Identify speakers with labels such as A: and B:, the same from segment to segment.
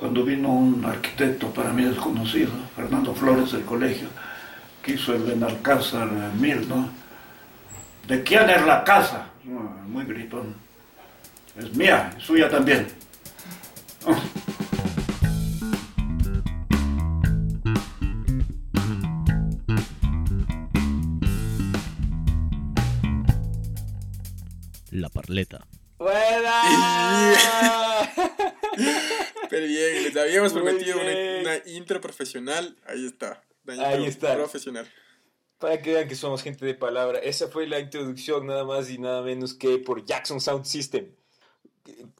A: cuando vino un arquitecto para mí desconocido, Fernando Flores del colegio, que hizo el Benalcázar Mil, ¿no? ¿De quién es la casa? Muy gritón. Es mía, es suya también.
B: La Parleta.
C: ¡Buena!
D: Pero bien, les habíamos prometido una, intro profesional. Ahí está.
C: Ahí está.
D: Profesional.
C: Para que vean que somos gente de palabra. Esa fue la introducción nada más y nada menos que por Jackson Sound System.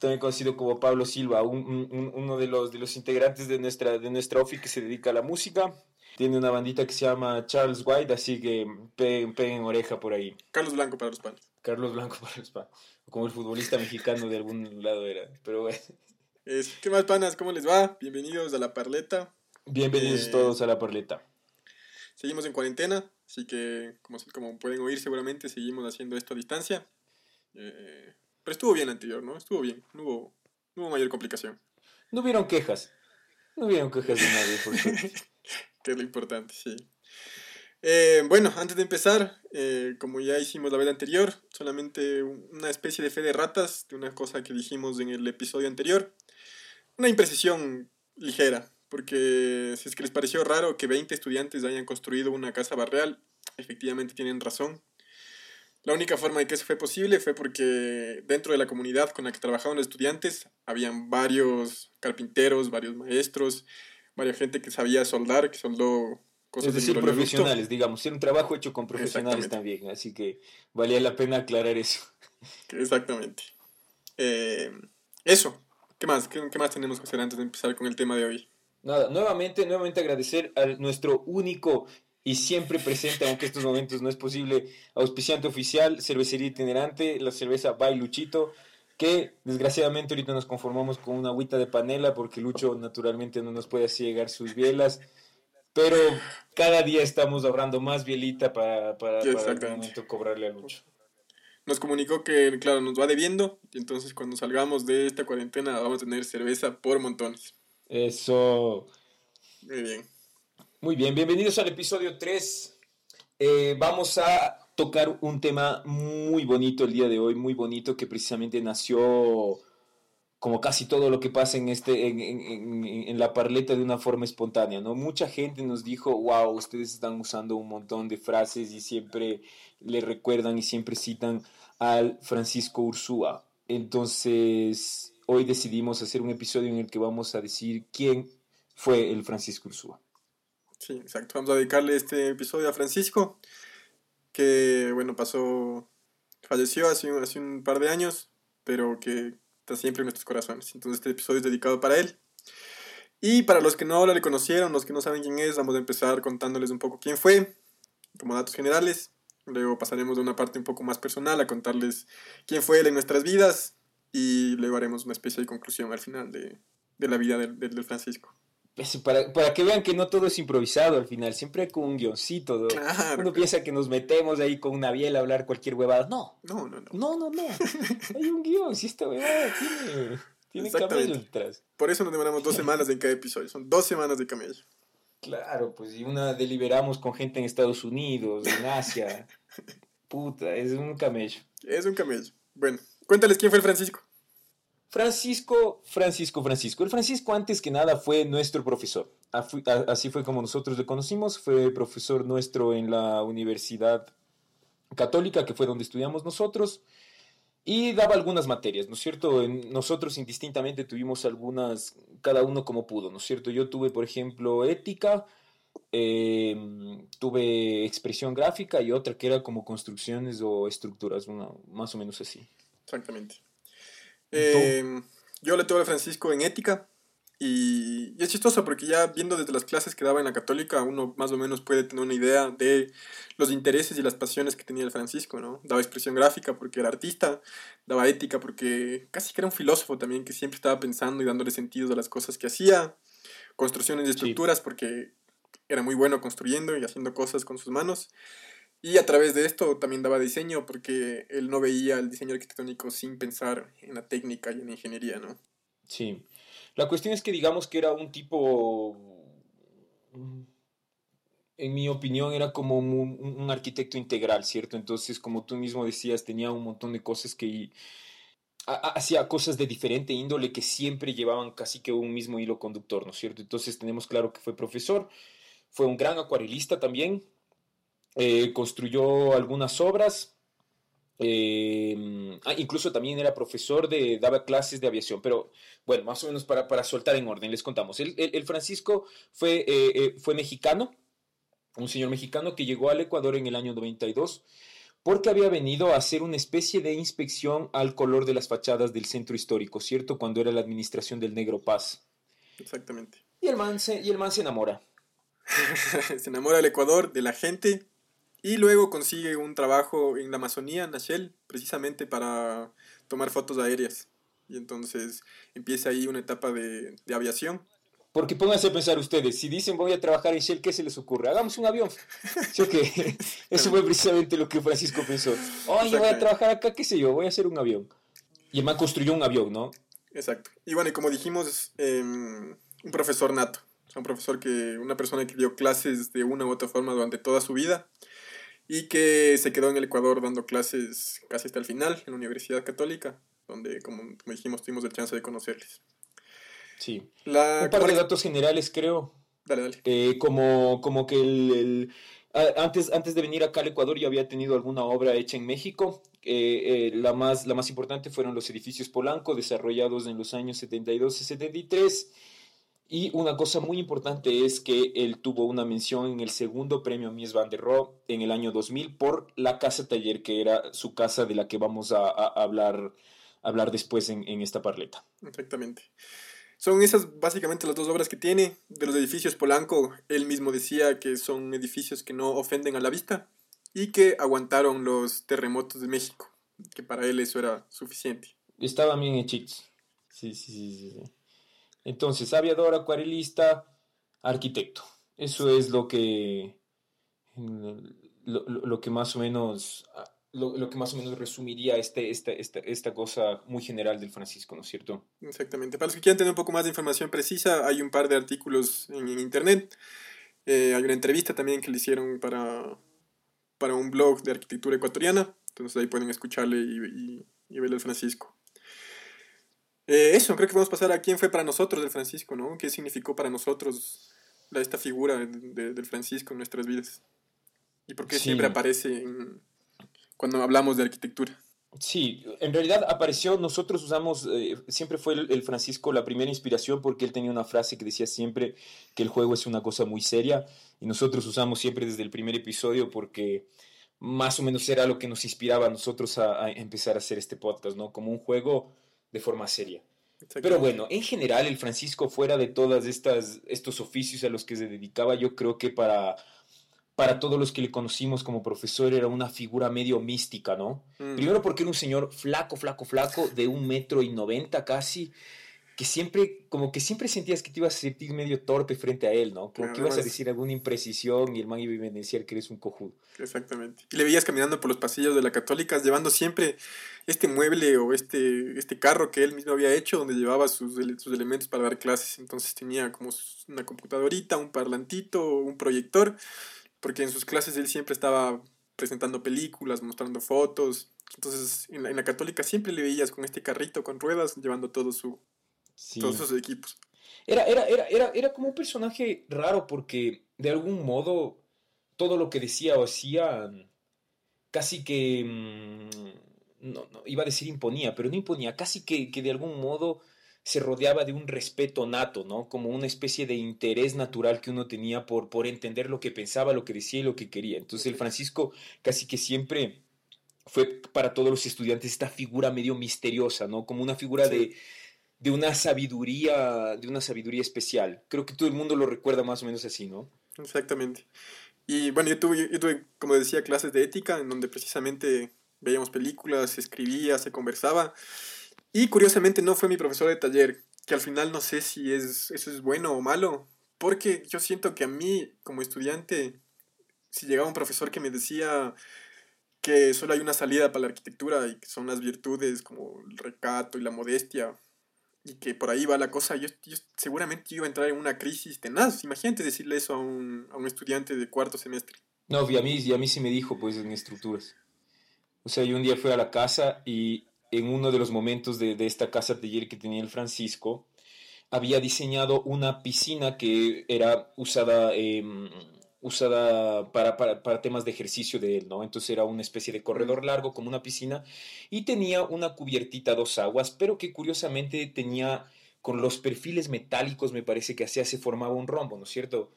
C: También conocido como Pablo Silva, uno de los, de los integrantes de nuestra, de nuestra OFI que se dedica a la música. Tiene una bandita que se llama Charles White, así que peguen, oreja por ahí.
D: Carlos Blanco para los panes.
C: Carlos Blanco para los panes. Como el futbolista mexicano de algún lado era. Pero bueno.
D: ¿Qué más, panas? ¿Cómo les va? Bienvenidos a La Parleta.
C: Bienvenidos eh, todos a La Parleta.
D: Seguimos en cuarentena, así que como, como pueden oír seguramente seguimos haciendo esto a distancia. Eh, pero estuvo bien anterior, ¿no? Estuvo bien, no hubo, no hubo mayor complicación.
C: No hubieron quejas. No hubieron quejas de nadie, por suerte.
D: que es lo importante, sí. Eh, bueno, antes de empezar, eh, como ya hicimos la vez anterior, solamente una especie de fe de ratas de una cosa que dijimos en el episodio anterior. Una imprecisión ligera, porque si es que les pareció raro que 20 estudiantes hayan construido una casa barrial, efectivamente tienen razón. La única forma de que eso fue posible fue porque dentro de la comunidad con la que trabajaban los estudiantes habían varios carpinteros, varios maestros, varias gente que sabía soldar, que soldó
C: cosas Es decir, profesionales, digamos, era un trabajo hecho con profesionales también, así que valía la pena aclarar eso.
D: Exactamente. Eh, eso, ¿Qué más? ¿Qué, más tenemos que hacer antes de empezar con el tema de hoy?
C: Nada, nuevamente, nuevamente agradecer a nuestro único y siempre presente, aunque estos momentos no es posible, auspiciante oficial, cervecería itinerante, la cerveza Bay Luchito, que desgraciadamente ahorita nos conformamos con una agüita de panela porque Lucho naturalmente no nos puede así llegar sus bielas, pero cada día estamos ahorrando más bielita para, para, para el momento cobrarle a Lucho.
D: Nos comunicó que, claro, nos va debiendo, y entonces cuando salgamos de esta cuarentena vamos a tener cerveza por montones.
C: Eso.
D: Muy bien.
C: Muy bien, bienvenidos al episodio 3. Eh, vamos a tocar un tema muy bonito el día de hoy, muy bonito que precisamente nació como casi todo lo que pasa en, este, en, la parleta de una forma espontánea, ¿no? Mucha gente nos dijo, wow, ustedes están usando un montón de frases y siempre le recuerdan y siempre citan al Francisco Ursúa. Entonces, hoy decidimos hacer un episodio en el que vamos a decir quién fue el Francisco Ursúa.
D: Sí, exacto. Vamos a dedicarle este episodio a Francisco que bueno, pasó, falleció hace, hace un par de años, pero que está siempre en nuestros corazones. Entonces este episodio es dedicado para él. Y para los que no le conocieron, los que no saben quién es, vamos a empezar contándoles un poco quién fue, como datos generales. Luego pasaremos de una parte un poco más personal a contarles quién fue él en nuestras vidas y luego haremos una especie de conclusión al final de, de la vida del, del Francisco
C: para, para, que vean que no todo es improvisado al final, siempre hay como un guioncito. Uno piensa que nos metemos ahí con una biela a hablar cualquier huevada. No.
D: No, no, no.
C: No, no, no. hay un guion, si esta huevada tiene, tiene camello detrás.
D: Por eso nos demoramos dos semanas en cada episodio, son dos semanas de camello.
C: Claro, pues y una deliberamos con gente en Estados Unidos, en Asia. Puta, es un camello.
D: Es un camello. Bueno, cuéntales quién fue el Francisco.
C: Francisco, Francisco, Francisco. El Francisco antes que nada fue nuestro profesor. Así fue como nosotros le conocimos. Fue profesor nuestro en la Universidad Católica, que fue donde estudiamos nosotros. Y daba algunas materias, ¿no es cierto? nosotros indistintamente tuvimos algunas, cada uno como pudo, ¿no es cierto? Yo tuve, por ejemplo, ética, em, tuve expresión gráfica y otra que era como construcciones o estructuras, una, más o menos así.
D: Exactamente. Eh, yo le tuve a Francisco en ética y, es chistoso porque ya viendo desde las clases que daba en la católica, uno más o menos puede tener una idea de los intereses y las pasiones que tenía el Francisco, ¿no? Daba expresión gráfica porque era artista, daba ética porque casi que era un filósofo también que siempre estaba pensando y dándole sentido a las cosas que hacía, construcciones de estructuras porque era muy bueno construyendo y haciendo cosas con sus manos. Y a través de esto también daba diseño, porque él no veía el diseño arquitectónico sin pensar en la técnica y en la ingeniería, ¿no?
C: Sí. La cuestión es que digamos que era un tipo, en mi opinión, era como un, un arquitecto integral, ¿cierto? Entonces, como tú mismo decías, tenía un montón de cosas que hacía cosas de diferente índole que siempre llevaban casi que un mismo hilo conductor, ¿no es cierto? Entonces tenemos claro que fue profesor, fue un gran acuarelista también, eh, construyó algunas obras, eh, ah, incluso también era profesor de, daba clases de aviación, pero bueno, más o menos para, para soltar en orden, les contamos. El, el, Francisco fue, eh, fue mexicano, un señor mexicano que llegó al Ecuador en el año 92 porque había venido a hacer una especie de inspección al color de las fachadas del centro histórico, ¿cierto? Cuando era la administración del Negro Paz.
D: Exactamente.
C: Y el man se, y el man se enamora.
D: se enamora del Ecuador, de la gente, y luego consigue un trabajo en la Amazonía, en Shell, precisamente para tomar fotos aéreas. Y entonces empieza ahí una etapa de, de aviación.
C: Porque pónganse a pensar ustedes, si dicen voy a trabajar en Shell, ¿qué se les ocurre? Hagamos un avión. ¿Sí Eso fue precisamente lo que Francisco pensó. Oye, voy a trabajar acá, qué sé yo, voy a hacer un avión. Y además construyó un avión, ¿no?
D: Exacto. Y bueno, y como dijimos, eh, un profesor nato. O sea, un profesor que, una persona que dio clases de una u otra forma durante toda su vida y que se quedó en el Ecuador dando clases casi hasta el final en la Universidad Católica, donde, como, como dijimos, tuvimos la chance de conocerles.
C: Sí. La, Un par de datos generales, creo.
D: Dale, dale.
C: Eh, como, como que el, antes, antes de venir acá al Ecuador ya había tenido alguna obra hecha en México. Eh, eh, la, más, la más importante fueron los edificios Polanco, desarrollados en los años 72 y 73. Y una cosa muy importante es que él tuvo una mención en el segundo premio Mies van der Rohe en el año 2000 por la casa taller, que era su casa de la que vamos a, hablar, hablar después en, en esta parleta.
D: Exactamente. Son esas básicamente las dos obras que tiene. De los edificios Polanco, él mismo decía que son edificios que no ofenden a la vista y que aguantaron los terremotos de México, que para él eso era suficiente.
C: Estaban bien hechitos. Sí, sí, sí, sí. Entonces, aviador, acuarelista, arquitecto. Eso es lo que, lo, lo que más o menos lo, lo, que más o menos resumiría este, esta, esta, esta cosa muy general del Francisco, ¿no es cierto?
D: Exactamente. Para los que quieran tener un poco más de información precisa, hay un par de artículos en, en internet. Eh, hay una entrevista también que le hicieron para, para un blog de arquitectura ecuatoriana. Entonces ahí pueden escucharle y, y, y verle al Francisco. Eh, eso, creo que vamos a pasar a quién fue para nosotros el Francisco, ¿no? ¿Qué significó para nosotros la, esta figura de, de, del Francisco en nuestras vidas? ¿Y por qué sí. siempre aparece en, cuando hablamos de arquitectura.
C: Sí, en realidad apareció, nosotros usamos, eh, siempre fue el, el, Francisco la primera inspiración porque él tenía una frase que decía siempre que el juego es una cosa muy seria y nosotros usamos siempre desde el primer episodio porque más o menos era lo que nos inspiraba a nosotros a, a empezar a hacer este podcast, ¿no? Como un juego de forma seria. Pero bueno, en general el Francisco fuera de todas estas estos oficios a los que se dedicaba, yo creo que para para todos los que le conocimos como profesor era una figura medio mística, ¿no? Mm. Primero porque era un señor flaco, flaco, flaco, de un metro y noventa casi, que siempre, como que siempre sentías que te ibas a sentir medio torpe frente a él, ¿no? Como Además, que ibas a decir alguna imprecisión y el man iba a evidenciar que eres un cojudo.
D: Exactamente. Y le veías caminando por los pasillos de la Católica, llevando siempre este mueble o este, este carro que él mismo había hecho, donde llevaba sus, sus elementos para dar clases. Entonces tenía como una computadorita, un parlantito, un proyector porque en sus clases él siempre estaba presentando películas, mostrando fotos. Entonces, en la, en la católica siempre le veías con este carrito con ruedas llevando todo su, sí. todos sus equipos.
C: Era, era, era, era, era como un personaje raro porque de algún modo todo lo que decía o hacía casi que... Mmm, no, no, iba a decir imponía, pero no imponía, casi que, que de algún modo se rodeaba de un respeto nato, ¿no? Como una especie de interés natural que uno tenía por, por entender lo que pensaba, lo que decía y lo que quería. Entonces el Francisco casi que siempre fue para todos los estudiantes esta figura medio misteriosa, ¿no? Como una figura sí. de, de una sabiduría, de una sabiduría especial. Creo que todo el mundo lo recuerda más o menos así, ¿no?
D: Exactamente. Y bueno, yo tuve, yo tuve, como decía, clases de ética en donde precisamente veíamos películas, se escribía, se conversaba. Y curiosamente no fue mi profesor de taller, que al final no sé si es, eso es bueno o malo, porque yo siento que a mí como estudiante, si llegaba un profesor que me decía que solo hay una salida para la arquitectura y que son las virtudes como el recato y la modestia, y que por ahí va la cosa, yo, yo seguramente iba a entrar en una crisis tenaz. Imagínate decirle eso a un, a un estudiante de cuarto semestre.
C: No, y a mí, y a mí sí me dijo, pues, en estructuras. O sea, yo un día fui a la casa y en uno de los momentos de, de esta casa taller que tenía el Francisco, había diseñado una piscina que era usada, em, usada para, para, para, temas de ejercicio de él, ¿no? Entonces era una especie de corredor largo como una piscina y tenía una cubiertita a dos aguas, pero que curiosamente tenía con los perfiles metálicos, me parece que así se formaba un rombo, ¿no es cierto?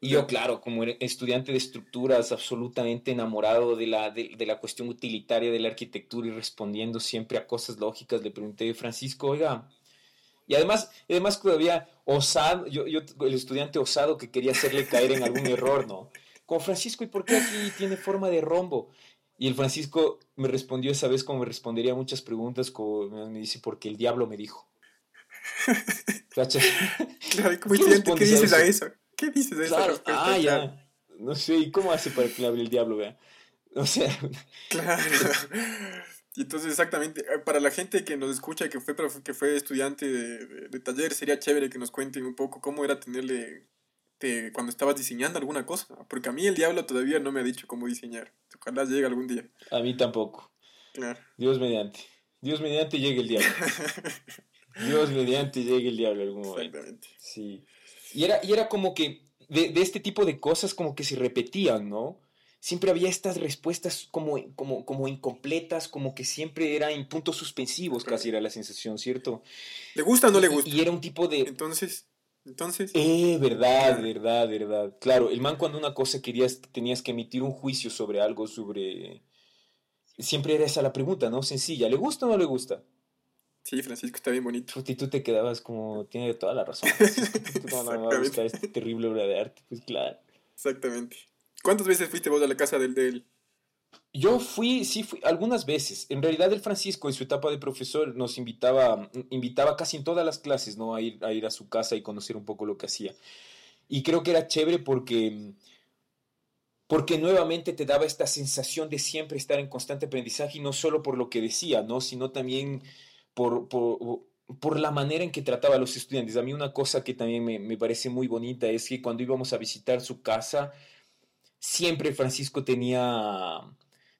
C: Y yo, claro, como estudiante de estructuras, absolutamente enamorado de la, de, de, la cuestión utilitaria de la arquitectura y respondiendo siempre a cosas lógicas, le pregunté, Francisco, oiga, y además, además todavía osado, yo, yo, el estudiante osado que quería hacerle caer en algún error, ¿no? Como Francisco, ¿y por qué aquí tiene forma de rombo? Y el Francisco me respondió esa vez como me respondería a muchas preguntas, como me dice, porque el diablo me dijo.
D: ¿Cachas? Claro, como estudiante, ¿qué dices a eso? ¿Qué dices a eso?
C: Claro, ah, ya. No sé, ¿y cómo hace para que le hable el diablo, vea? O sea...
D: Claro. Y entonces, exactamente, eh, para la gente que nos escucha, que fue, que fue estudiante de, de, taller, sería chévere que nos cuenten un poco cómo era tenerle te, cuando estabas diseñando alguna cosa. Porque a mí el diablo todavía no me ha dicho cómo diseñar. Ojalá llegue algún día.
C: A mí tampoco.
D: Claro.
C: Dios mediante. Dios mediante llegue el diablo. Dios mediante llegue el diablo algún momento.
D: Exactamente.
C: Sí. Y era, y era como que de, de este tipo de cosas como que se repetían, ¿no? Siempre había estas respuestas como, como, como incompletas, como que siempre era en puntos suspensivos, casi era la sensación, ¿cierto?
D: ¿Le gusta o no le gusta?
C: Y, y era un tipo de...
D: Entonces, entonces...
C: Eh, verdad, verdad, verdad. Claro, el man cuando una cosa querías, tenías que emitir un juicio sobre algo, sobre... Siempre era esa la pregunta, ¿no? Sencilla, ¿le gusta o no le gusta?
D: Sí, Francisco está bien bonito.
C: Y tú te quedabas como, tiene toda la razón. no, no, no, buscar este terrible obra de arte, pues claro.
D: Exactamente. ¿Cuántas veces fuiste vos a la casa del de él?
C: Yo fui, sí, fui algunas veces. En realidad el Francisco en su etapa de profesor nos invitaba, invitaba casi en todas las clases, ¿no? A ir, a ir a su casa y conocer un poco lo que hacía. Y creo que era chévere porque, porque nuevamente te daba esta sensación de siempre estar en constante aprendizaje y no solo por lo que decía, ¿no? Sino también por, por, por la manera en que trataba a los estudiantes. A mí una cosa que también me, me parece muy bonita es que cuando íbamos a visitar su casa, siempre Francisco tenía,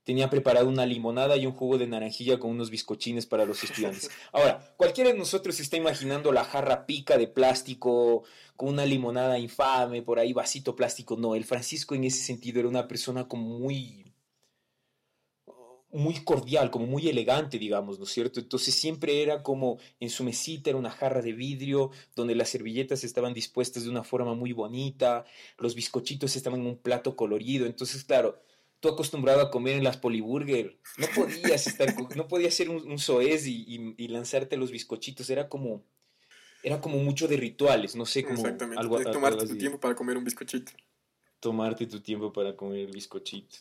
C: tenía preparado una limonada y un jugo de naranjilla con unos bizcochines para los estudiantes. Ahora, cualquiera de nosotros se está imaginando la jarra pica de plástico con una limonada infame, por ahí vasito plástico. No, el Francisco en ese sentido era una persona como muy muy cordial, como muy elegante, digamos, ¿no es cierto? Entonces siempre era como en su mesita era una jarra de vidrio donde las servilletas estaban dispuestas de una forma muy bonita, los bizcochitos estaban en un plato colorido, entonces claro, tú acostumbrado a comer en las poliburger, no podías estar, no podías hacer un, un soez y, y, y, lanzarte los bizcochitos, era como, era como mucho de rituales, no sé, como
D: Exactamente, algo, tomarte algo tu tiempo para comer un bizcochito.
C: Tomarte tu tiempo para comer el bizcochito.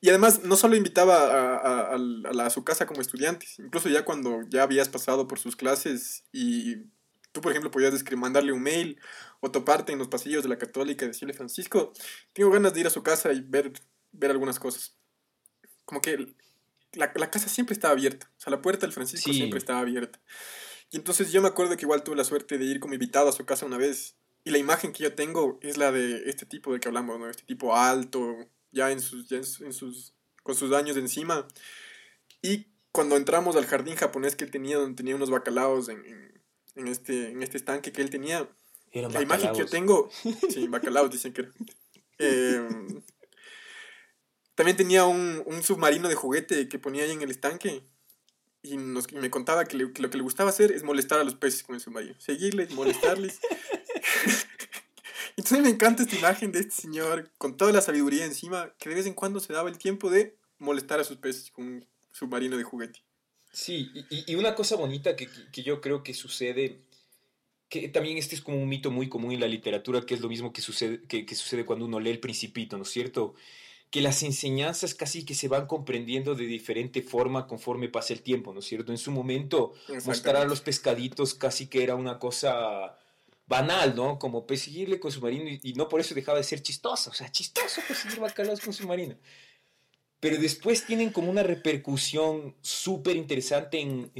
D: Y además, no solo invitaba a, a, a, la, a, su casa como estudiantes, incluso ya cuando ya habías pasado por sus clases y tú, por ejemplo, podías mandarle un mail o toparte en los pasillos de la católica y decirle, Francisco, tengo ganas de ir a su casa y ver, ver algunas cosas. Como que la, la casa siempre estaba abierta, o sea, la puerta del Francisco sí. siempre estaba abierta. Y entonces yo me acuerdo que igual tuve la suerte de ir como invitado a su casa una vez. Y la imagen que yo tengo es la de este tipo de que hablamos, ¿no? Este tipo alto, ya en sus, ya en sus, con sus años encima. Y cuando entramos al jardín japonés que él tenía, donde tenía unos bacalaos en, en, en este, en este estanque que él tenía,
C: Eran
D: la imagen que yo tengo, sí, bacalaos dicen que eh, también tenía un, un, submarino de juguete que ponía ahí en el estanque. Y, nos, y me contaba que, le, que, lo que le gustaba hacer es molestar a los peces con el submarino. Seguirles, molestarles. Entonces me encanta esta imagen de este señor con toda la sabiduría encima, que de vez en cuando se daba el tiempo de molestar a sus peces con un submarino de juguete.
C: Sí, y, y una cosa bonita que, que, yo creo que sucede, que también este es como un mito muy común en la literatura, que es lo mismo que sucede, que, que sucede cuando uno lee El Principito, ¿no es cierto? que las enseñanzas casi que se van comprendiendo de diferente forma conforme pasa el tiempo, ¿no es cierto? En su momento, mostrar a los pescaditos casi que era una cosa banal, ¿no? Como perseguirle con submarino y, y, no por eso dejaba de ser chistoso, o sea, chistoso perseguir bacalaos con submarino. pero después tienen como una repercusión súper interesante en,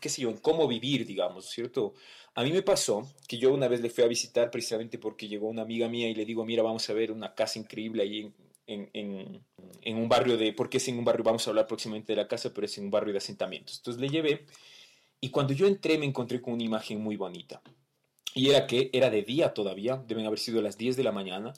C: qué sé yo, en cómo vivir, digamos, ¿cierto? A mí me pasó que yo una vez le fui a visitar precisamente porque llegó una amiga mía y le digo, mira, vamos a ver una casa increíble ahí en, en, en, un barrio de, porque es en un barrio, vamos a hablar próximamente de la casa, pero es en un barrio de asentamientos. Entonces le llevé y cuando yo entré me encontré con una imagen muy bonita. Y era que era de día todavía, deben haber sido las 10 de la mañana,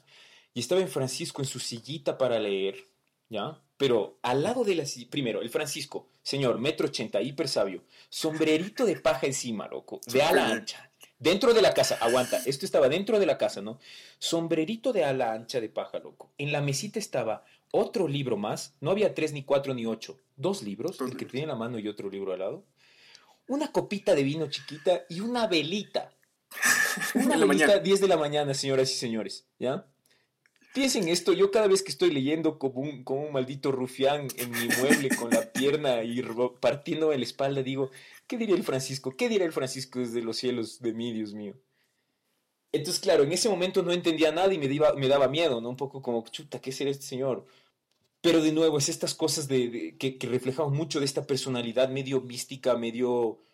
C: y estaba en Francisco en su sillita para leer, ¿ya? Pero al lado de la primero, el Francisco, señor, metro ochenta, hiper sabio, sombrerito de paja encima, loco, de ala ancha, dentro de la casa, aguanta, esto estaba dentro de la casa, ¿no? Sombrerito de ala ancha de paja, loco. En la mesita estaba otro libro más, no había tres, ni cuatro, ni ocho, dos libros, el que tenía en la mano y otro libro al lado, una copita de vino chiquita y una velita una velita, 10 de la mañana, señoras y señores, ¿ya? Piensen esto, yo cada vez que estoy leyendo como un, como un maldito rufián en mi mueble con la pierna y partiendo en la espalda, digo, ¿qué diría el Francisco? ¿Qué diría el Francisco desde los cielos de mí, Dios mío? Entonces, claro, en ese momento no entendía nada y me, me daba miedo, ¿no? Un poco como, chuta, ¿qué será este señor? Pero de nuevo, es estas cosas de, que, que mucho de esta personalidad medio mística, medio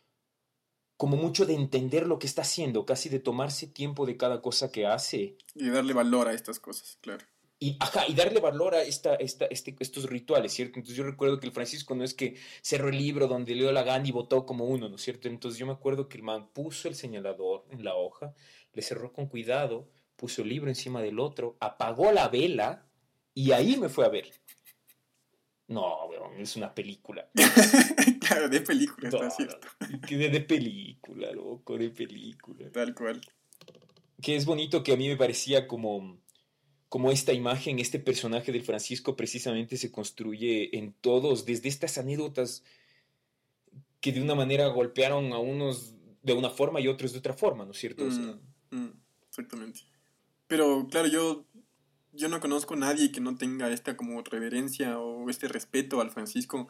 C: como mucho de entender lo que está haciendo, casi de tomarse tiempo de cada cosa que hace.
D: Y darle valor a estas cosas, claro.
C: Y, ajá, y darle valor a esta, esta, este, estos rituales, ¿cierto? Entonces yo recuerdo que el Francisco no es que cerró el libro donde leo la gana y votó como uno, ¿no es cierto? Entonces yo me acuerdo que el man puso el señalador en la hoja, le cerró con cuidado, puso el libro encima del otro, apagó la vela y ahí me fue a ver. No, weón, es una película.
D: claro, de película, está cierto.
C: De, de película, loco, de película.
D: Tal cual.
C: Que es bonito que a mí me parecía como, como esta imagen, este personaje del Francisco precisamente se construye en todos, desde estas anécdotas que de una manera golpearon a unos de una forma y otros de otra forma, ¿no es cierto?
D: Mm, mm, exactamente. Pero claro, yo yo no conozco a nadie que no tenga esta como reverencia o este respeto al Francisco.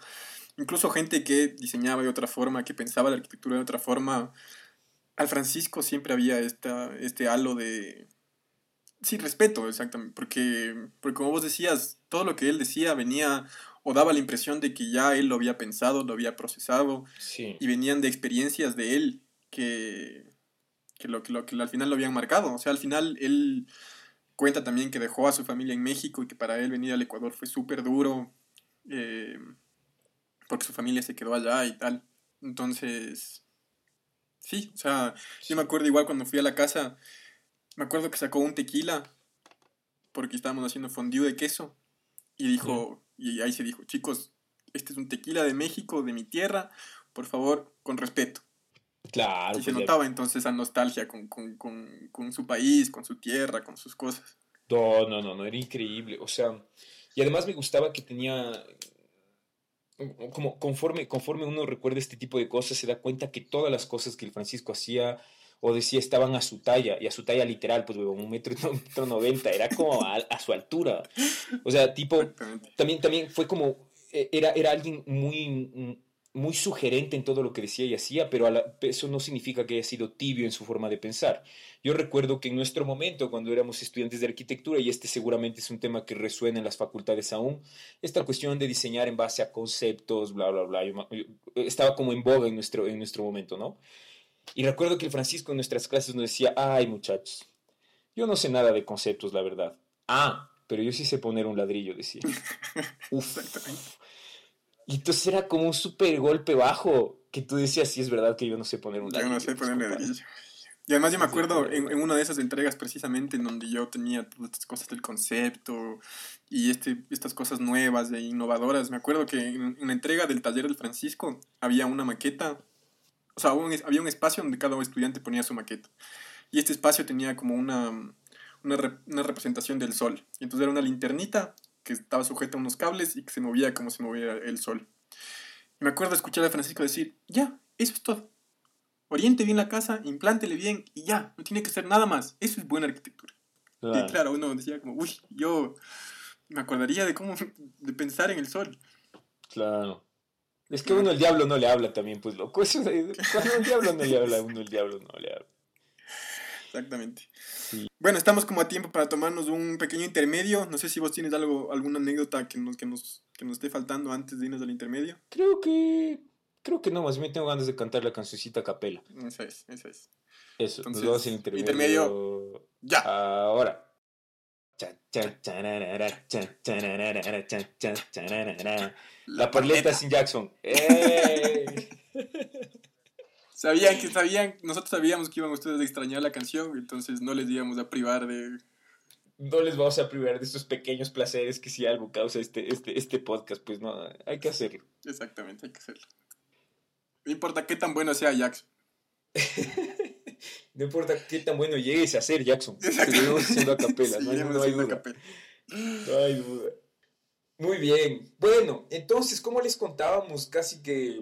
D: Incluso gente que diseñaba de otra forma, que pensaba la arquitectura de otra forma. Al Francisco siempre había esta, este halo de... Sí, respeto, exactamente. Porque, porque como vos decías, todo lo que él decía venía o daba la impresión de que ya él lo había pensado, lo había procesado. Y venían de experiencias de él que, que, lo, que, lo, que al final lo habían marcado. O sea, al final él Cuenta también que dejó a su familia en México y que para él venir al Ecuador fue súper duro, eh, porque su familia se quedó allá y tal. Entonces, sí, o sea, yo me acuerdo igual cuando fui a la casa, me acuerdo que sacó un tequila, porque estábamos haciendo fondue de queso, y dijo, y ahí se dijo, chicos, este es un tequila de México, de mi tierra, por favor, con respeto.
C: Claro.
D: Y se pues notaba entonces esa nostalgia con, con, con, con, su país, con su tierra, con sus cosas.
C: No, no, no, no, era increíble. O sea, y además me gustaba que tenía, como conforme, conforme uno recuerda este tipo de cosas, se da cuenta que todas las cosas que el Francisco hacía o decía estaban a su talla, y a su talla literal, pues un metro, un metro noventa, era como a, a, su altura. O sea, tipo, también, también fue como, e, era, era alguien muy muy sugerente en todo lo que decía y hacía, pero eso no significa que haya sido tibio en su forma de pensar. Yo recuerdo que en nuestro momento, cuando éramos estudiantes de arquitectura, y este seguramente es un tema que resuena en las facultades aún, esta cuestión de diseñar en base a conceptos, bla, bla, bla, estaba como en boga en nuestro, en nuestro momento, ¿no? Y recuerdo que el Francisco en nuestras clases nos decía, ay muchachos, yo no sé nada de conceptos, la verdad. Ah, pero yo sí sé poner un ladrillo, decía. Uf, y entonces era como un súper golpe bajo que tú decías, sí, es verdad que yo no sé poner un
D: ladrillo. Yo no sé poner ladrillo. Y además yo me acuerdo en, en, una de esas entregas precisamente en donde yo tenía todas estas cosas del concepto y este, estas cosas nuevas e innovadoras. Me acuerdo que en, la entrega del taller del Francisco había una maqueta, o sea, un, había un espacio donde cada estudiante ponía su maqueta. Y este espacio tenía como una, una, una representación del sol. Y entonces era una linternita que estaba sujeta a unos cables y que se movía como se movía el sol. me acuerdo escuchar a Francisco decir, ya, eso es todo. Oriente bien la casa, implántele bien y ya, no tiene que ser nada más. Eso es buena arquitectura. Y claro, uno decía como, uy, yo me acordaría de cómo, de pensar en el sol.
C: Claro. Es que uno el diablo no le habla también, pues loco. Cuando el diablo no le habla, uno el diablo no le habla.
D: Exactamente. Bueno, estamos como a tiempo para tomarnos un pequeño intermedio. No sé si vos tienes algo, alguna anécdota que nos, que nos, que nos esté faltando antes de irnos al intermedio.
C: Creo que. Creo que no, más bien tengo ganas de cantar la cancioncita a capela.
D: Eso es, eso es.
C: Eso,
D: Entonces,
C: nos vamos al intermedio.
D: intermedio, ya.
C: Ahora. La parleta sin Jackson. ¡Ey!
D: Sabían que sabían, nosotros sabíamos que iban ustedes a extrañar la canción, entonces no les íbamos a privar de...
C: No les vamos a privar de estos pequeños placeres que si algo causa este, este, este podcast, pues no, hay que hacerlo.
D: Exactamente, hay que hacerlo. No importa qué tan bueno sea Jackson.
C: No importa qué tan bueno llegues a ser Jackson. Seguiremos haciendo a capela, no, hay- no duda.
D: capela.
C: No hay duda. Muy bien. Bueno, entonces, como les contábamos, casi que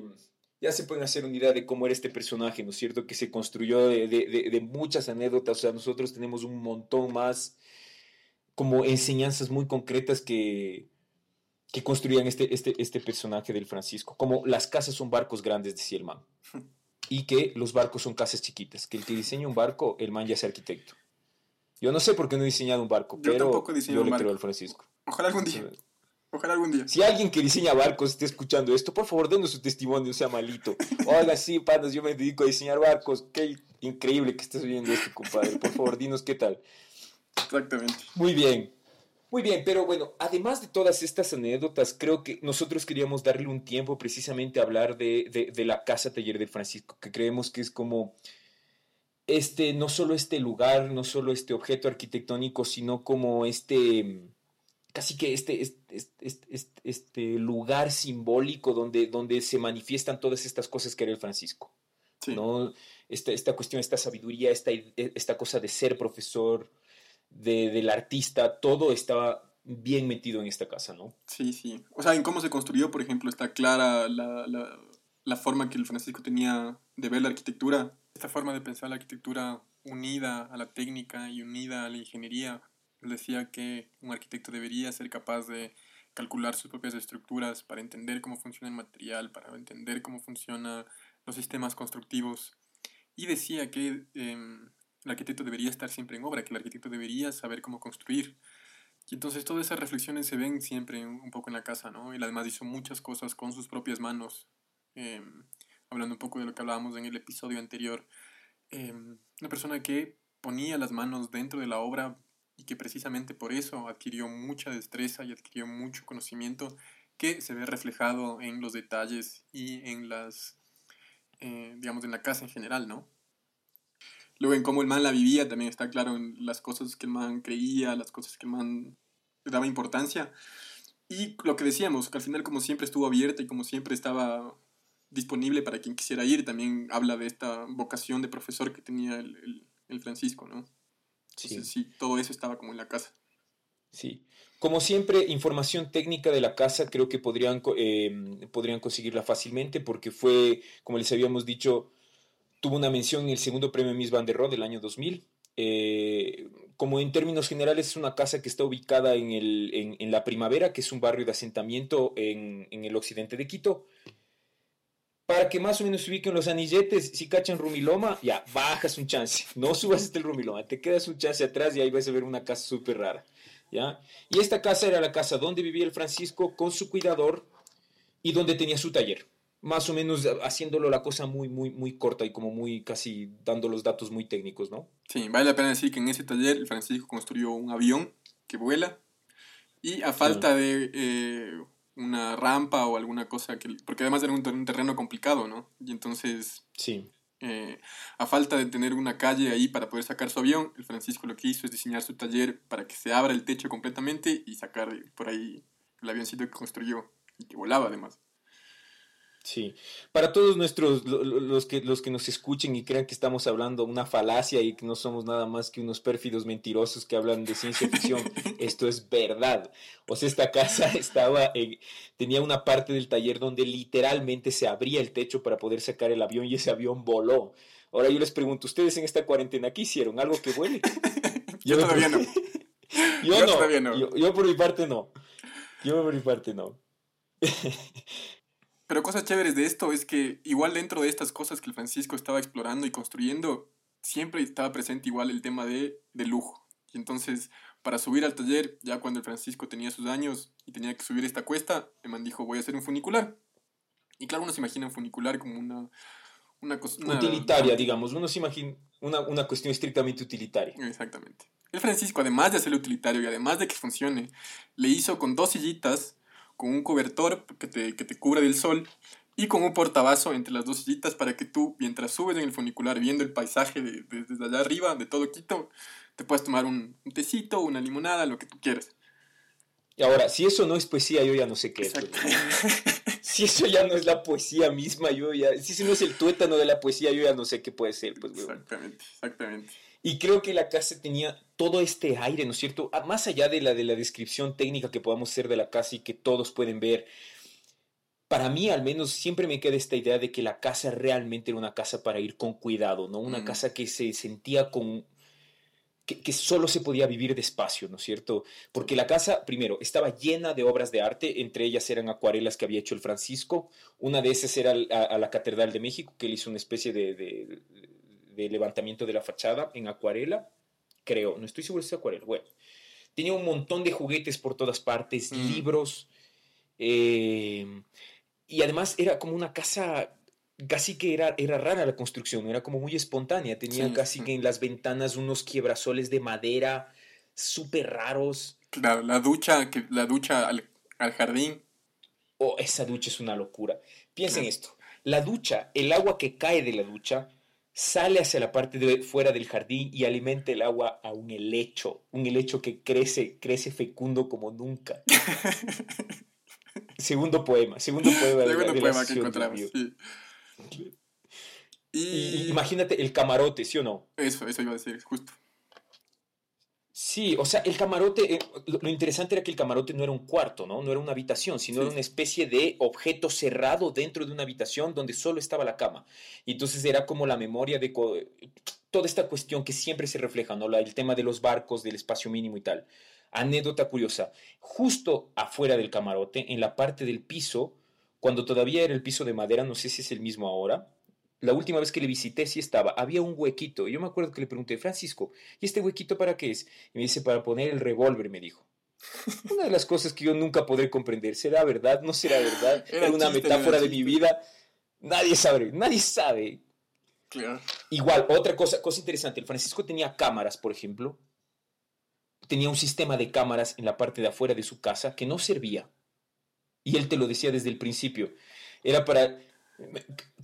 C: ya se pueden hacer una idea de cómo era este personaje, ¿no es cierto? Que se construyó de, de- de- de muchas anécdotas. O sea, nosotros tenemos un montón más como enseñanzas muy concretas que, que construían este, este, este personaje del Francisco. Como las casas son barcos grandes, decía el man. Y que los barcos son casas chiquitas. Que el que diseña un barco, el man ya es arquitecto. Yo no sé por qué no he diseñado un barco,
D: Yo
C: pero
D: tampoco
C: yo le creo
D: barco.
C: al Francisco.
D: Ojalá algún día, ojalá algún día.
C: Si alguien que diseña barcos esté escuchando esto, por favor, denos su testimonio, sea malito. Oiga, sí, panas, yo me dedico a diseñar barcos. Qué increíble que estés oyendo esto, compadre. Por favor, dinos qué tal.
D: Exactamente.
C: Muy bien. Muy bien, pero bueno, además de todas estas anécdotas, creo que nosotros queríamos darle un tiempo precisamente a hablar de, de- de la Casa Taller del Francisco, que creemos que es como este, no solo este lugar, no solo este objeto arquitectónico, sino como este, casi que este, este, este, este- lugar simbólico donde, donde se manifiestan todas estas cosas que era el Francisco.
D: Sí.
C: ¿no? Esta, esta cuestión, esta sabiduría, esta, esta cosa de ser profesor, de, del artista, todo estaba bien metido en esta casa, ¿no?
D: Sí, sí. O sea, en cómo se construyó, por ejemplo, está clara la, la, la forma que el Francisco tenía de ver la arquitectura. Esta forma de pensar la arquitectura unida a la técnica y unida a la ingeniería. Decía que un arquitecto debería ser capaz de calcular sus propias estructuras para entender cómo funciona el material, para entender cómo funcionan los sistemas constructivos. Y decía que em, el arquitecto debería estar siempre en obra, que el arquitecto debería saber cómo construir. Y entonces todas esas reflexiones se ven siempre un poco en la casa, ¿no? Él además hizo muchas cosas con sus propias manos. eh, hablando un poco de lo que hablábamos en el episodio anterior. eh, una persona que ponía las manos dentro de la obra y que precisamente por eso adquirió mucha destreza y adquirió mucho conocimiento que se ve reflejado en los detalles y en las, eh, digamos, en la casa en general, ¿no? Luego en cómo el man la vivía también está claro en las cosas que el man creía, las cosas que el man daba importancia. Y lo que decíamos, que al final como siempre estuvo abierta y como siempre estaba disponible para quien quisiera ir, también habla de esta vocación de profesor que tenía el, el, el Francisco, ¿no? Entonces sí, todo eso estaba como en la casa.
C: Sí. Como siempre, información técnica de la casa creo que podrían, eh, podrían conseguirla fácilmente porque fue, como les habíamos dicho, tuvo una mención en el segundo premio Miss Van der Rohe del año 2000. Eh, como en términos generales es una casa que está ubicada en, el, en, en La Primavera, que es un barrio de asentamiento en, en el occidente de Quito. Para que más o menos se ubiquen los anilletes, si cachan Rumiloma, ya, bajas un chance. No subas hasta el Rumiloma, te quedas un chance atrás y ahí vas a ver una casa súper rara. ¿ya? Y esta casa era la casa donde vivía el Francisco con su cuidador y donde tenía su taller. Más o menos haciéndolo la cosa muy, muy, muy corta y como muy casi dando los datos muy técnicos, ¿no?
D: Sí, vale la pena decir que en ese taller el Francisco construyó un avión que vuela y a falta de eh, una rampa o alguna cosa que... Porque además era un, ter- un terreno complicado, ¿no? Y entonces
C: Sí.
D: eh, a falta de tener una calle ahí para poder sacar su avión, el Francisco lo que hizo es diseñar su taller para que se abra el techo completamente y sacar por ahí el avioncito que construyó y que volaba además.
C: Sí, para todos nuestros, lo- lo- los que, los que nos escuchen y crean que estamos hablando una falacia y que no somos nada más que unos pérfidos mentirosos que hablan de ciencia ficción, esto es verdad. O sea, esta casa estaba, en- tenía una parte del taller donde literalmente se abría el techo para poder sacar el avión y ese avión voló. Ahora yo les pregunto, ¿ustedes en esta cuarentena qué hicieron? ¿Algo que vuele?
D: Yo
C: me
D: todavía no.
C: Yo,
D: Yo
C: no.
D: todavía no.
C: Yo, yo por mi parte no. Yo por mi parte no.
D: Pero cosas chéveres de esto es que igual dentro de estas cosas que el Francisco estaba explorando y construyendo, siempre estaba presente igual el tema de, de lujo. Y entonces, para subir al taller, ya cuando el Francisco tenía sus años y tenía que subir esta cuesta, el man dijo, voy a hacer un funicular. Y claro, uno se imagina un funicular como una... Una,
C: utilitaria, digamos. Uno se imagina una, una cuestión estrictamente utilitaria.
D: Exactamente. El Francisco, además de hacerlo utilitario y además de que funcione, le hizo con dos sillitas, con un cobertor que te, que te cubre del sol y con un portabazo entre las dos sillitas para que tú, mientras subes en el funicular viendo el paisaje de, desde allá arriba, de todo Quito, te puedas tomar un, un, tecito, una limonada, lo que tú quieras.
C: Y ahora, si eso no es poesía, yo ya no sé qué es. si eso ya no es la poesía misma, yo ya. Si eso no es el tuétano de la poesía, yo ya no sé qué puede ser. Pues,
D: exactamente, exactamente.
C: Y creo que la casa tenía todo este aire, ¿no es cierto? Más allá de la, de la descripción técnica que podamos hacer de la casa y que todos pueden ver, para mí al menos siempre me queda esta idea de que la casa realmente era una casa para ir con cuidado, ¿no? Una casa que se sentía con... Que, que, solo se podía vivir despacio, ¿no es cierto? Porque la casa, primero, estaba llena de obras de arte, entre ellas eran acuarelas que había hecho el Francisco, una de esas era a, a la Catedral de México, que él hizo una especie de, de, de levantamiento de la fachada en acuarela, creo, no estoy seguro si es acuarela, bueno. Tenía un montón de juguetes por todas partes, mm. libros, eh, y además era como una casa, casi que era, era rara la construcción, era como muy espontánea, tenía sí, casi que en las ventanas unos quiebrasoles de madera súper raros.
D: Claro, la ducha, que, la ducha al, al jardín.
C: Oh, esa ducha es una locura. Piensen esto, la ducha, el agua que cae de la ducha, sale hacia la parte de fuera del jardín y alimenta el agua a un helecho, un helecho que crece, crece fecundo como nunca. segundo poema, segundo poema.
D: Segundo de poema que encontramos, sí.
C: Y... y... imagínate el camarote, ¿sí o no?
D: Eso, eso iba a decir, justo.
C: Sí, o sea, el camarote, eh, lo interesante era que el camarote no era un cuarto, ¿no? No era una habitación, sino sí. era una especie de objeto cerrado dentro de una habitación donde solo estaba la cama. Y entonces era como la memoria de toda esta cuestión que siempre se refleja, ¿no? El tema de los barcos, del espacio mínimo y tal. Anécdota curiosa, justo afuera del camarote, en la parte del piso, cuando todavía era el piso de madera, no sé si es el mismo ahora, la última vez que le visité sí estaba, había un huequito. Y yo me acuerdo que le pregunté, Francisco, ¿y este huequito para qué es? Y me dice, para poner el revólver, me dijo. Una de las cosas que yo nunca podré comprender, ¿será verdad? ¿No será verdad? Era, era una metáfora era de mi vida. Nadie sabe, nadie sabe.
D: Claro.
C: Igual, otra cosa, cosa interesante, el Francisco tenía cámaras, por ejemplo. Tenía un sistema de cámaras en la parte de afuera de su casa que no servía. Y él te lo decía desde el principio. Era para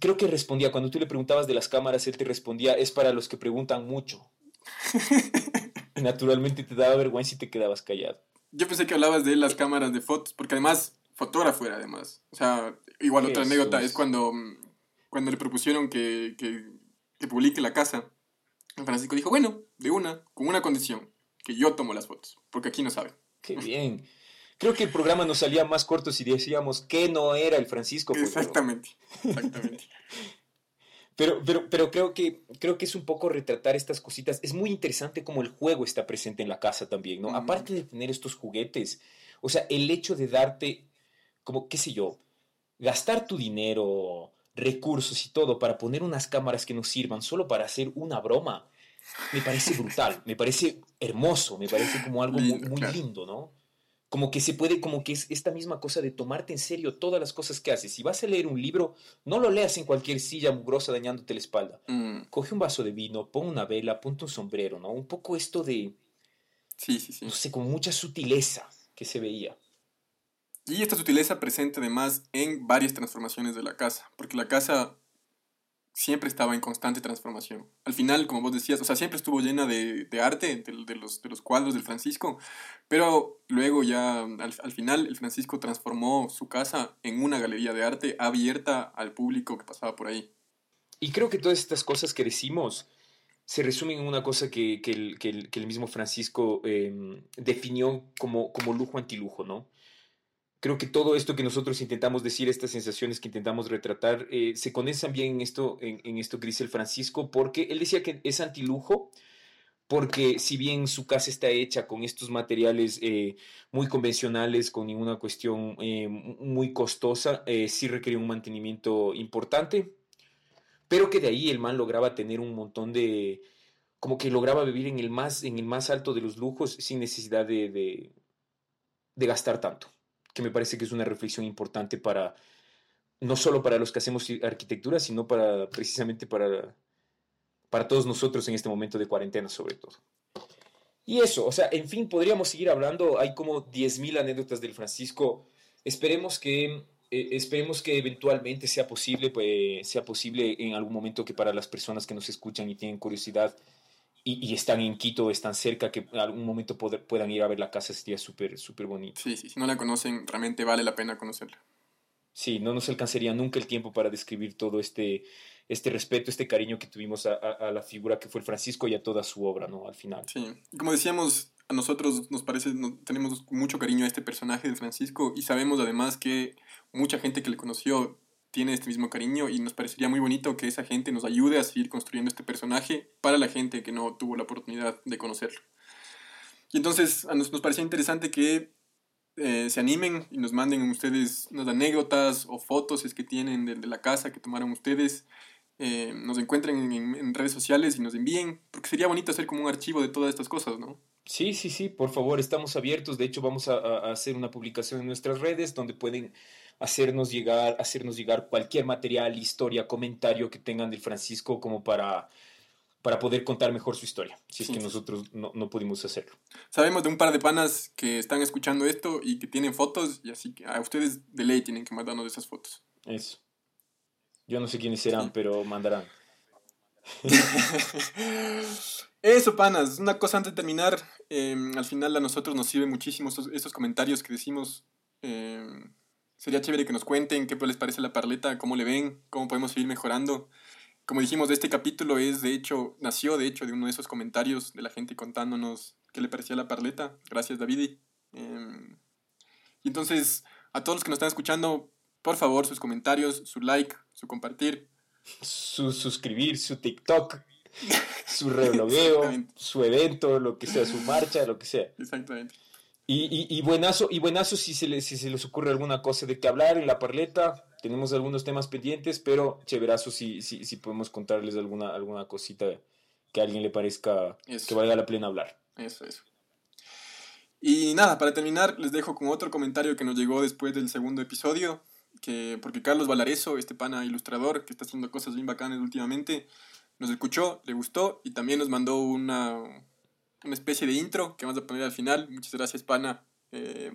C: creo que respondía, cuando tú le preguntabas de las cámaras, él te respondía, es para los que preguntan mucho. naturalmente te daba vergüenza y te quedabas callado.
D: Yo pensé que hablabas de las cámaras de fotos, porque además, fotógrafo era además. O sea, igual otra anécdota es cuando, cuando le propusieron que, que, que publique la casa. Francisco dijo, bueno, de una, con una condición, que yo tomo las fotos, porque aquí no saben.
C: Qué bien. Creo que el programa nos salía más corto si decíamos que no era el Francisco.
D: Pues, exactamente, exactamente.
C: Pero, pero, pero creo, que, creo que es un poco retratar estas cositas. Es muy interesante cómo el juego está presente en la casa también, ¿no? Mm. Aparte de tener estos juguetes, o sea, el hecho de darte, como, qué sé yo, gastar tu dinero, recursos y todo para poner unas cámaras que nos sirvan solo para hacer una broma, me parece brutal, me parece hermoso, me parece como algo lindo, muy, muy claro. lindo, ¿no? Como que se puede, como que es esta misma cosa de tomarte en serio todas las cosas que haces. Si vas a leer un libro, no lo leas en cualquier silla mugrosa dañándote la espalda. Mm. Coge un vaso de vino, pon una vela, ponte un sombrero, ¿no? Un poco esto de...
D: Sí, sí, sí.
C: No sé, como mucha sutileza que se veía.
D: Y esta sutileza presente además en varias transformaciones de la casa, porque la casa siempre estaba en constante transformación. Al final, como vos decías, o sea, siempre estuvo llena de, de arte, de, los, de los cuadros del Francisco, pero luego ya al, al, final el Francisco transformó su casa en una galería de arte abierta al público que pasaba por ahí.
C: Y creo que todas estas cosas que decimos se resumen en una cosa que, que, el, que el, que el mismo Francisco eh, definió como, como lujo antilujo, ¿no? Creo que todo esto que nosotros intentamos decir, estas sensaciones que intentamos retratar, eh, se condensan bien en esto, en, en, esto que dice el Francisco, porque él decía que es antilujo, porque si bien su casa está hecha con estos materiales eh, muy convencionales, con ninguna cuestión eh, muy costosa, sí requiere un mantenimiento importante, pero que de ahí el man lograba tener un montón de, como que lograba vivir en el más, en el más alto de los lujos sin necesidad de, de, de gastar tanto, que me parece que es una reflexión importante para, no solo para los que hacemos arquitectura, sino para, precisamente para, para todos nosotros en este momento de cuarentena sobre todo. Y eso, o sea, en fin, podríamos seguir hablando, hay como 10.000 anécdotas del Francisco, esperemos que eh, esperemos que eventualmente sea posible, pues, sea posible en algún momento que para las personas que nos escuchan y tienen curiosidad y, están en Quito, están cerca, que en algún momento puedan ir a ver la casa, sería súper, súper bonito.
D: Sí, sí, si no la conocen, realmente vale la pena conocerla.
C: Sí, no nos alcanzaría nunca el tiempo para describir todo este, este respeto, este cariño que tuvimos a, a, la figura que fue el Francisco y a toda su obra, ¿no? Al final.
D: Sí, como decíamos, a nosotros nos parece, tenemos mucho cariño a este personaje de Francisco y sabemos además que mucha gente que le conoció tiene este mismo cariño y nos parecería muy bonito que esa gente nos ayude a seguir construyendo este personaje para la gente que no tuvo la oportunidad de conocerlo. Y entonces nos, nos parecía interesante que eh, se animen y nos manden ustedes unas anécdotas o fotos es que tienen de, de la casa que tomaron ustedes. Eh, nos encuentren en, en, redes sociales y nos envíen, porque sería bonito hacer como un archivo de todas estas cosas, ¿no?
C: Sí, sí, sí, por favor, estamos abiertos. De hecho, vamos a, a hacer una publicación en nuestras redes donde pueden hacernos llegar, hacernos llegar cualquier material, historia, comentario que tengan del Francisco como para, para poder contar mejor su historia, si es que nosotros no, no, pudimos hacerlo.
D: Sabemos de un par de panas que están escuchando esto y que tienen fotos, y así que a ustedes de ley tienen que mandarnos esas fotos.
C: Eso. Yo no sé quiénes serán, sí. pero mandarán.
D: Eso, panas. Una cosa antes de terminar. Eh, al final a nosotros nos sirve muchísimo estos, estos comentarios que decimos. Eh, Sería chévere que nos cuenten qué les parece la parleta, cómo le ven, cómo podemos seguir mejorando. Como dijimos, este capítulo es, de hecho, nació de hecho de uno de esos comentarios de la gente contándonos qué le parecía la parleta. Gracias, David. Eh, y entonces, a todos los que nos están escuchando, por favor, sus comentarios, su like, su compartir.
C: Su suscribir, su TikTok, su reblogueo, su evento, lo que sea, su marcha, lo que sea.
D: Exactamente.
C: Y, y, y, buenazo, y buenazo si se, les, si se les ocurre alguna cosa de que hablar en la parleta. Tenemos algunos temas pendientes, pero chéverazo si, si, si podemos contarles alguna, alguna cosita que a alguien le parezca eso. que valga la pena hablar.
D: Eso, eso. Y nada, para terminar, les dejo con otro comentario que nos llegó después del segundo episodio. Que, porque Carlos Valareso, este pana ilustrador que está haciendo cosas bien bacanas últimamente, nos escuchó, le gustó y también nos mandó una, una especie de intro que vamos a poner al final. Muchas gracias, pana. Eh,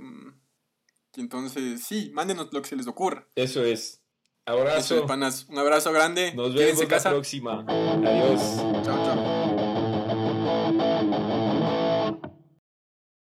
D: y entonces, sí, mándenos lo que se les ocurra.
C: Eso es. Abrazo. Eso
D: es, panas. Un abrazo grande.
C: Nos vemos la próxima. Adiós.
D: Chao, chao.